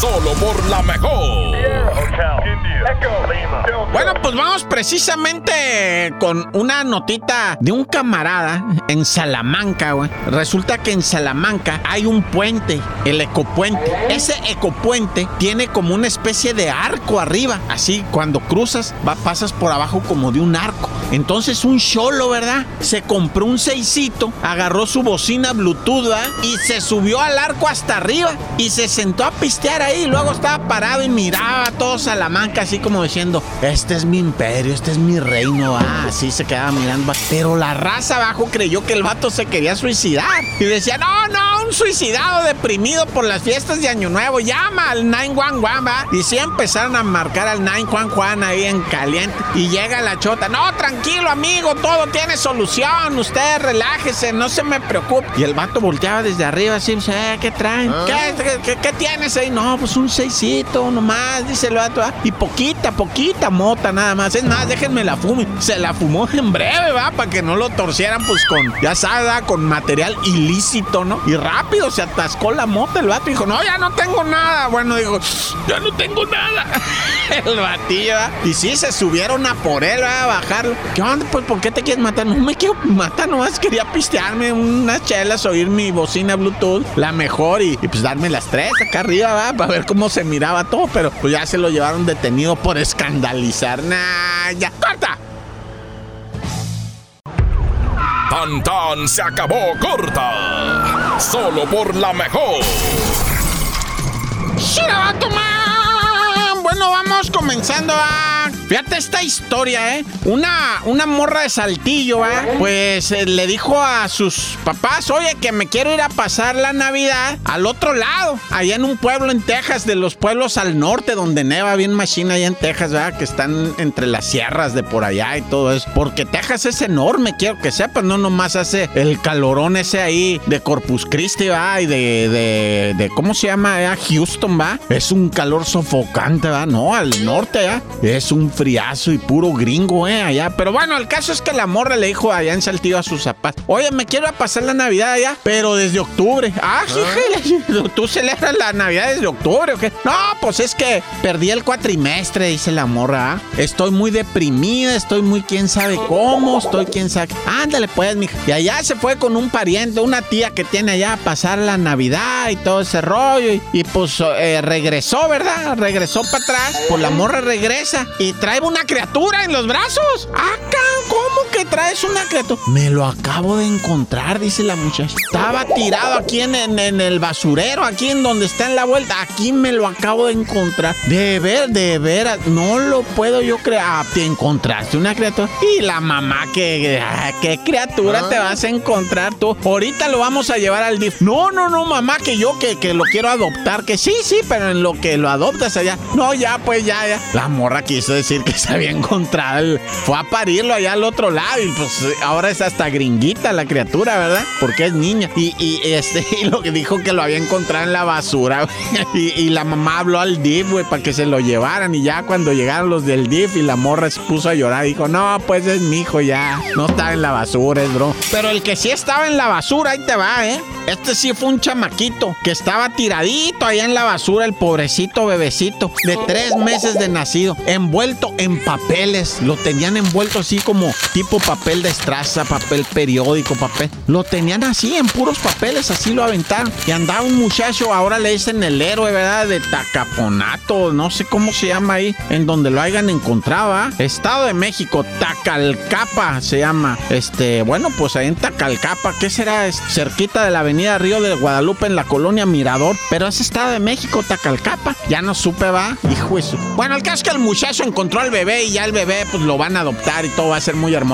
Solo por la mejor. Bueno, pues vamos precisamente con una notita de un camarada en Salamanca, güey. Resulta que en Salamanca hay un puente, el ecopuente. Ese ecopuente tiene como una especie de arco arriba. Así, cuando cruzas, va, pasas por abajo como de un arco. Entonces un cholo, ¿verdad? Se compró un seisito, agarró su bocina Bluetooth. Y se subió al arco hasta arriba y se sentó a pistear ahí. Luego estaba parado y miraba a todo Salamanca así como diciendo, este es mi imperio, este es mi reino. Ah, así se quedaba mirando. Pero la raza abajo creyó que el vato se quería suicidar. Y decía, no, no, suicidado deprimido por las fiestas de Año Nuevo. Llama al 911, ¿va? Y sí empezaron a marcar al 911 ahí en caliente. Y llega la chota, no, tranquilo amigo, todo tiene solución. Usted relájese, no se me preocupe. Y el vato volteaba desde arriba así, eh, ¿qué traen? ¿Qué, qué, qué- qué tienes ahí? No, pues un seisito nomás, dice el vato. ah, Y poquita, poquita mota nada más. Es más, déjenme la fume. Se la fumó en breve, va, para que no lo torcieran, pues con, ya sabes, ¿va? con material ilícito, ¿no? Y rápido se atascó la mota el vato. Dijo, no, ya no tengo nada. Bueno, digo, ya no tengo nada. el batillo, ¿va? Y sí, se subieron a por él, ¿va? a bajarlo. ¿Qué onda? Pues, ¿por qué te quieres matar? No me quiero matar, nomás quería pistearme unas chelas, oír mi bocina Bluetooth, la mejor, y, pues darme las tres acá arriba, va, para ver cómo se miraba todo, pero pues ya se lo llevaron detenido por escandalizar. Nah, ya, corta. Tan se acabó corta. Solo por la mejor. Bueno, vamos comenzando a. Fíjate esta historia, ¿eh? Una, una morra de saltillo, ¿eh? Pues eh, le dijo a sus papás, oye, que me quiero ir a pasar la Navidad al otro lado, allá en un pueblo en Texas, de los pueblos al norte, donde neva bien machina allá en Texas, ¿verdad? Que están entre las sierras de por allá y todo eso. Porque Texas es enorme, quiero que sepas, no nomás hace el calorón ese ahí de Corpus Christi, ¿va? Y de, de, de ¿cómo se llama? eh? Houston, ¿va? Es un calor sofocante, ¿va? No, al norte, ¿va? Es un friazo y puro gringo, ¿eh? Allá. Pero bueno, el caso es que la morra le dijo allá en Saltillo a sus zapatos, oye, me quiero pasar la Navidad allá, pero desde octubre. Ah, híjole, ¿tú celebras la Navidad desde octubre o qué? No, pues es que perdí el cuatrimestre, dice la morra. ¿ah? Estoy muy deprimida, estoy muy quién sabe cómo, estoy quién sabe. Ándale, pues, mija. Y allá se fue con un pariente, una tía que tiene allá a pasar la Navidad y todo ese rollo. Y, y, pues eh, regresó, ¿verdad? Regresó para atrás. Pues la morra regresa y trae una criatura en los brazos. Acá, ¿cómo que traes una criatura? Me lo acabo de encontrar, dice la muchacha. Estaba tirado aquí en, en- en el basurero, aquí en donde está en la vuelta. Aquí me lo acabo de encontrar. De ver, de veras, no lo puedo yo creer. Ah, te encontraste una criatura. Y la mamá, que, ah, ¿qué criatura te vas a encontrar tú? Ahorita lo vamos a llevar al DIF. No, no, no, mamá, que yo que, que lo quiero adoptar. Que sí, sí, pero en lo que lo adoptas allá. No, ya, pues ya, ya. La morra quiso decir que se había encontrado. el- Fue a parirlo allá al otro lado. Y pues ahora es hasta gringuita la criatura, ¿verdad? Porque es niña. Y, este, y lo que dijo que lo había encontrado en la basura. Y, y la mamá habló al DIF, güey, para que se lo llevaran. Y ya cuando llegaron los del DIF y la morra se puso a llorar, dijo, no, pues es mi hijo ya. No estaba en la basura, es bro. Pero el que sí estaba en la basura, ahí te va, ¿eh? Este sí fue un chamaquito que estaba tiradito allá en la basura, el pobrecito bebecito de tres meses de nacido, envuelto en papeles. Lo tenían envuelto así como tipo papel de estraza, papel periódico, papel. Lo tenían así en puros papeles, así lo aventaron. Y andaba un muchacho, ahora le dicen el héroe, ¿verdad? De Tacaponato, no sé cómo se llama ahí, en donde lo hayan encontrado. Estado de México, Tacalcapa se llama. Este, bueno, pues ahí en Tacalcapa, ¿qué será? Es cerquita de la avenida Río de Guadalupe en la colonia Mirador. Pero es Estado de México, Tacalcapa. Ya no supe, va. Hijo eso. Bueno, el caso es que el muchacho encontró al bebé y ya el bebé, pues lo van a adoptar y todo va a ser muy hermoso.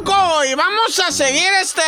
Y vamos a seguir este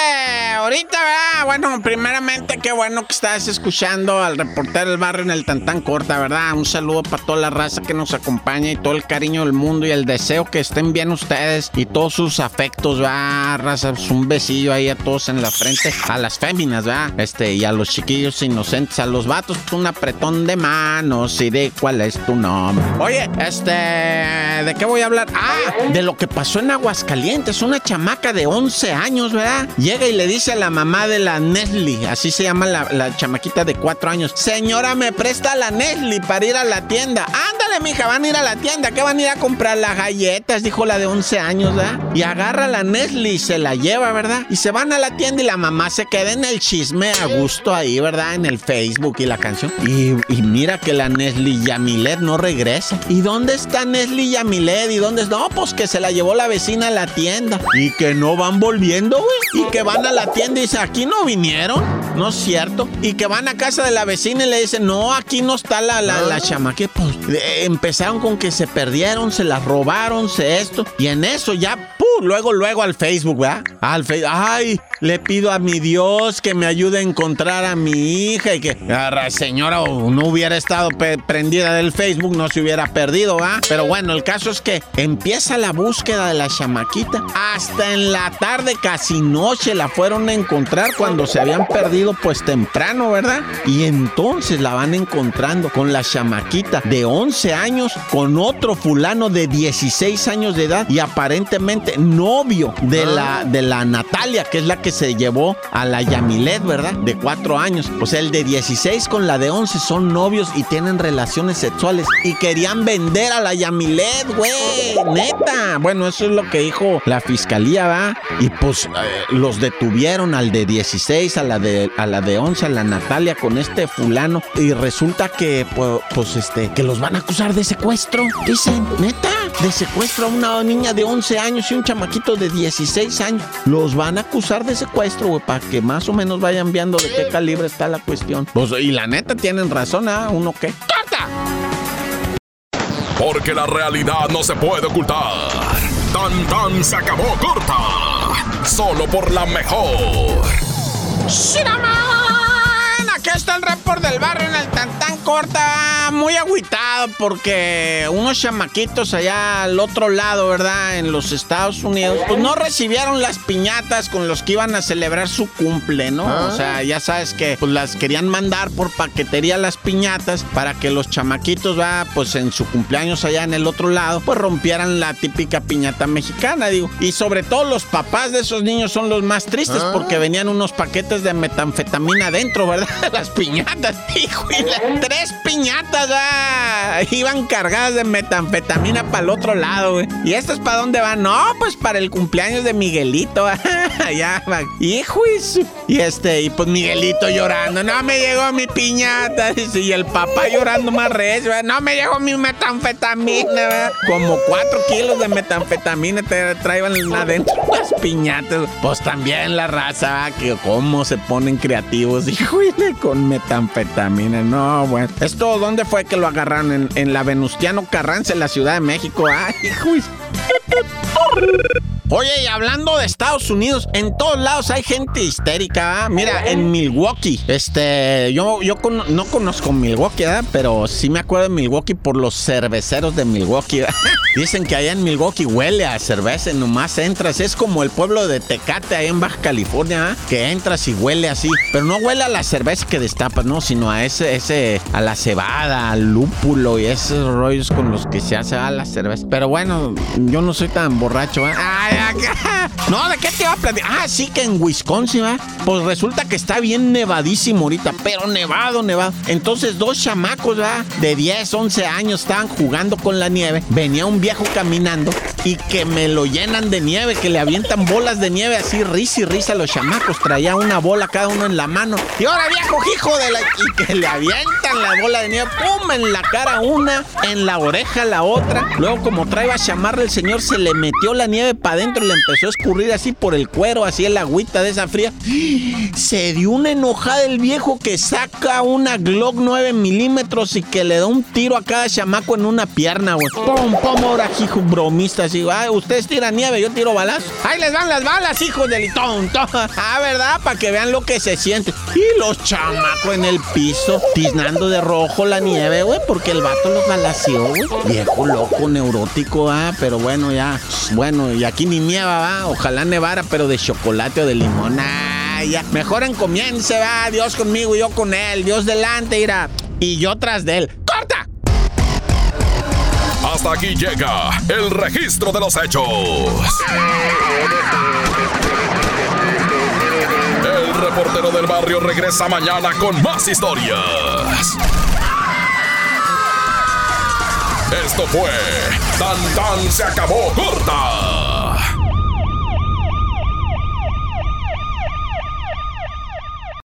ahorita, ¿verdad? Bueno, primeramente, qué bueno que estás escuchando al reportero del barrio en el Tantán Corta, ¿verdad? Un saludo para toda la raza que nos acompaña y todo el cariño del mundo y el deseo que estén bien ustedes y todos sus afectos, ¿verdad? Raza, pues, un besillo ahí a todos en la frente, a las féminas, ¿verdad? Este, y a los chiquillos inocentes, a los vatos, pues, un apretón de manos y de cuál es tu nombre. Oye, este, ¿de qué voy a hablar? Ah, de lo que pasó en Aguascalientes, una chamaca de 11 años, ¿verdad? Llega y le dice a la mamá de la Nestle, así se llama la, chamaquita de 4 años, señora, me presta la Nestle para ir a la tienda. Ándale, mija, van a ir a la tienda, ¿qué van a ir a comprar? Las galletas, dijo la de 11 años, ¿verdad? Y agarra la Nestle y se la lleva, ¿verdad? Y se van a la tienda y la mamá se queda en el chisme a gusto ahí, ¿verdad? En el Facebook y la canción. Y, mira que la Nestle Yamilet no regresa. ¿Y dónde está Nestle Yamilet? ¿Y dónde? No, pues que se la llevó la vecina a la tienda. Y que no van volviendo, güey. Y que van a la tienda y dice, aquí no vinieron. No es cierto. Y que van a casa de la vecina y le dicen, no, aquí no está la, la, la chama. Que pues empezaron con que se perdieron, se la robaron, se esto. Y en eso ya. Luego, luego al Facebook, ¿verdad? Al Facebook. Ay, le pido a mi Dios que me ayude a encontrar a mi hija y que, la señora, no hubiera estado prendida del Facebook, no se hubiera perdido, ¿va? Pero bueno, el caso es que empieza la búsqueda de la chamaquita. Hasta en la tarde, casi noche, la fueron a encontrar cuando se habían perdido, pues temprano, ¿verdad? Y entonces la van encontrando con la chamaquita de 11 años, con otro fulano de 16 años de edad y aparentemente novio de la, de la Natalia, que es la que se llevó a la Yamilet, ¿verdad? De cuatro años. O sea, el de 16 con la de 11 son novios y tienen relaciones sexuales. Y querían vender a la Yamilet, güey. Neta. Bueno, eso es lo que dijo la fiscalía, ¿va? Y pues eh, los detuvieron al de 16, a la de, a la de 11, a la Natalia con este fulano. Y resulta que, pues, pues este, que los van a acusar de secuestro. Dicen, neta, de secuestro a una niña de 11 años y un chamaquito de 16 años. Los van a acusar de secuestro, güey, para que más o menos vayan viendo de qué calibre está la cuestión. Pues, y la neta tienen razón, ¿ah? ¿Uno qué? ¡Corta! Porque la realidad no se puede ocultar. Tan tan se acabó corta. Solo por la mejor. ¡Shiraman! Aquí está el report del barrio en el tan tan corta muy agüitado porque unos chamaquitos allá al otro lado, ¿verdad? En los Estados Unidos, pues no recibieron las piñatas con los que iban a celebrar su cumple, ¿no? O sea, ah. ya sabes que pues las querían mandar por paquetería las piñatas para que los chamaquitos, va, pues en su cumpleaños allá en el otro lado, pues rompieran la típica piñata mexicana, digo. Y sobre todo los papás de esos niños son los más tristes ah. porque venían unos paquetes de metanfetamina dentro, ¿verdad? Las piñatas. Hijo, tres piñatas iban cargadas de metanfetamina para el otro lado, güey. ¿Y es para dónde van? No, pues para el cumpleaños de Miguelito. ya, hijo y este, y pues Miguelito llorando. No me llegó mi piñata. Y el papá llorando más recio. No me llegó mi metanfetamina, Como cuatro kilos de metanfetamina te traían adentro las piñatas. Pues también la raza, que cómo se ponen creativos, hijo, con metanfetamina. No, bueno. ¿Esto dónde fue que lo agarraron en, la Venustiano Carranza, en la Ciudad de México. Ay, hijo. Oye, y hablando de Estados Unidos, en todos lados hay gente histérica. ¿ah? Mira, en Milwaukee, este, yo, yo no conozco Milwaukee, ¿verdad? pero sí me acuerdo de Milwaukee por los cerveceros de Milwaukee. Dicen que allá en Milwaukee huele a cerveza, nomás entras. Es como el pueblo de Tecate, ahí en Baja California, ¿ah? que entras y huele así. Pero no huele a la cerveza que destapas, no, sino a ese, ese, a la cebada, al lúpulo y esos rollos con los que se hace a la cerveza. Pero bueno, yo no soy tan borracho, ¿eh? ¡Ay, no, ¿de qué te iba a platicar? Ah, sí que en Wisconsin, ¿eh? Pues resulta que está bien nevadísimo ahorita, pero nevado, nevado. Entonces, dos chamacos, ¿verdad? De 10, 11 años estaban jugando con la nieve. Venía un viejo caminando y que me lo llenan de nieve, que le avientan bolas de nieve así, risa y risa a los chamacos. Traía una bola cada uno en la mano. Y ahora, viejo hijo de la. Y que le avientan avientan la bola de nieve, ¡pum! En la cara una, en la oreja la otra. Luego, como trae a chamarra, el señor se le metió la nieve para adentro y le empezó a escurrir así por el cuero, así el agüita de esa fría. Se dio una enojada el viejo que saca una Glock 9 milímetros y que le da un tiro a cada chamaco en una pierna, güey. ¡Pum, pum! Ahora, hijo bromista, así, ah, ustedes tiran nieve, yo tiro balas. Ahí les van las balas, hijos del litón. Ah, ¿verdad? Para que vean lo que se siente. Y los chamacos en el piso, tiznando de rojo la nieve, güey, porque el vato los galació, güey. Viejo loco, neurótico, ah, pero bueno, ya. Bueno, y aquí ni nieva, va. Ojalá nevara, pero de chocolate o de limón. Ah, ya. Mejor encomiéndense, va. Dios conmigo y yo con él. Dios delante, irá. Y yo tras de él. ¡Corta! Hasta aquí llega el registro de los hechos. Reportero del barrio regresa mañana con más historias. Esto fue Tan Tan se acabó corta